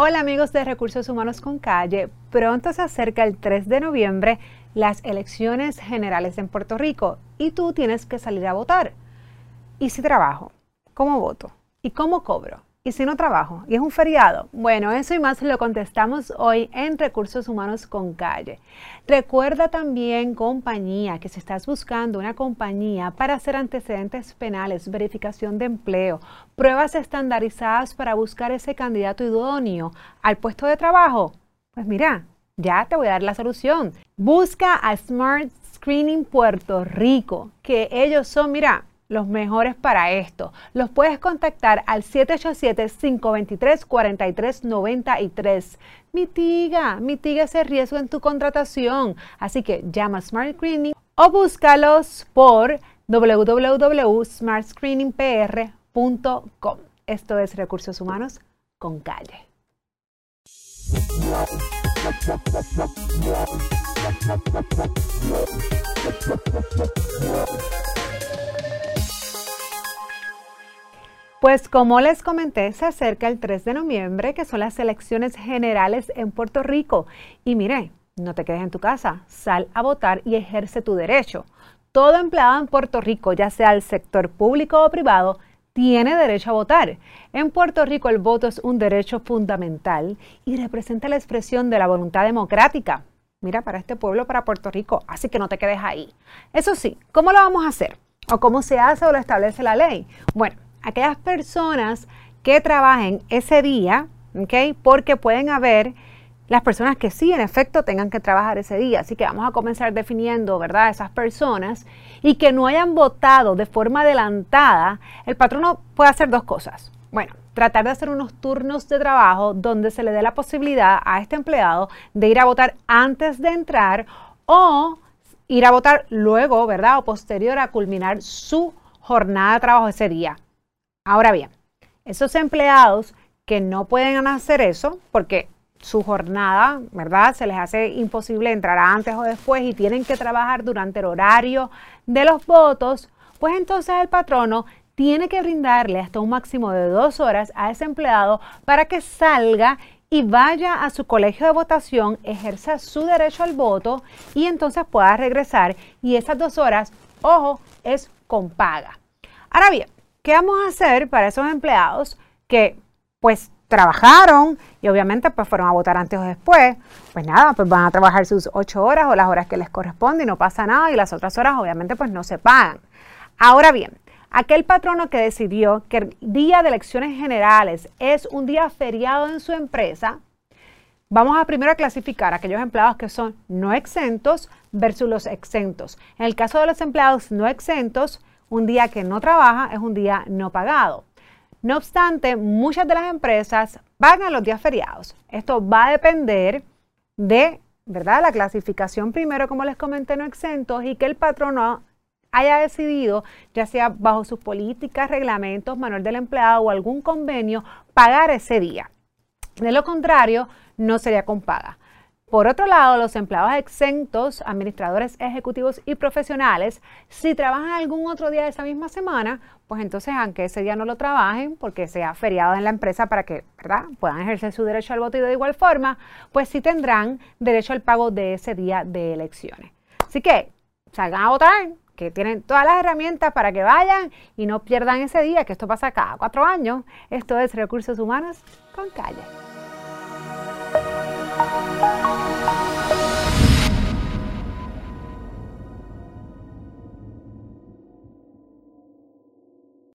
Hola amigos de Recursos Humanos con Calle. Pronto se acerca el 3 de noviembre las elecciones generales en Puerto Rico y tú tienes que salir a votar. ¿Y si trabajo? ¿Cómo voto? ¿Y cómo cobro? ¿Y si no trabajo? ¿Y es un feriado? Bueno, eso y más lo contestamos hoy en Recursos Humanos con Calle. Recuerda también, compañía, que si estás buscando una compañía para hacer antecedentes penales, verificación de empleo, pruebas estandarizadas para buscar ese candidato idóneo al puesto de trabajo, pues mira, ya te voy a dar la solución. Busca a Smart Screening Puerto Rico, que ellos son, mira, los mejores para esto. Los puedes contactar al 787-523-4393. Mitiga, mitiga ese riesgo en tu contratación. Así que llama Smart Screening o búscalos por www.smartscreeningpr.com. Esto es Recursos Humanos con calle. Pues como les comenté, se acerca el 3 de noviembre, que son las elecciones generales en Puerto Rico. Y mire, no te quedes en tu casa, sal a votar y ejerce tu derecho. Todo empleado en Puerto Rico, ya sea el sector público o privado, tiene derecho a votar. En Puerto Rico el voto es un derecho fundamental y representa la expresión de la voluntad democrática. Mira, para este pueblo, para Puerto Rico, así que no te quedes ahí. Eso sí, ¿cómo lo vamos a hacer? ¿O cómo se hace o lo establece la ley? Bueno, aquellas personas que trabajen ese día, ¿ok? Porque pueden haber las personas que sí, en efecto, tengan que trabajar ese día. Así que vamos a comenzar definiendo, ¿verdad?, esas personas y que no hayan votado de forma adelantada. El patrono puede hacer dos cosas. Bueno, tratar de hacer unos turnos de trabajo donde se le dé la posibilidad a este empleado de ir a votar antes de entrar o ir a votar luego, ¿verdad? O posterior a culminar su jornada de trabajo ese día. Ahora bien, esos empleados que no pueden hacer eso porque su jornada, ¿verdad? Se les hace imposible entrar antes o después y tienen que trabajar durante el horario de los votos, pues entonces el patrono tiene que brindarle hasta un máximo de dos horas a ese empleado para que salga y vaya a su colegio de votación, ejerza su derecho al voto y entonces pueda regresar. Y esas dos horas, ojo, es con paga. Ahora bien, ¿Qué vamos a hacer para esos empleados que pues trabajaron y obviamente pues fueron a votar antes o después? Pues nada, pues van a trabajar sus ocho horas o las horas que les corresponde y no pasa nada y las otras horas obviamente pues no se pagan. Ahora bien, aquel patrono que decidió que el día de elecciones generales es un día feriado en su empresa, Vamos a primero a clasificar aquellos empleados que son no exentos versus los exentos. En el caso de los empleados no exentos, un día que no trabaja es un día no pagado. No obstante, muchas de las empresas pagan los días feriados. Esto va a depender de, ¿verdad? La clasificación primero, como les comenté, no exentos y que el patrono haya decidido, ya sea bajo sus políticas, reglamentos, manual del empleado o algún convenio, pagar ese día. De lo contrario, no sería con paga. Por otro lado, los empleados exentos, administradores ejecutivos y profesionales, si trabajan algún otro día de esa misma semana, pues entonces aunque ese día no lo trabajen porque sea feriado en la empresa para que puedan ejercer su derecho al voto y de igual forma, pues sí tendrán derecho al pago de ese día de elecciones. Así que salgan a votar, que tienen todas las herramientas para que vayan y no pierdan ese día, que esto pasa cada cuatro años. Esto es Recursos Humanos con Calle.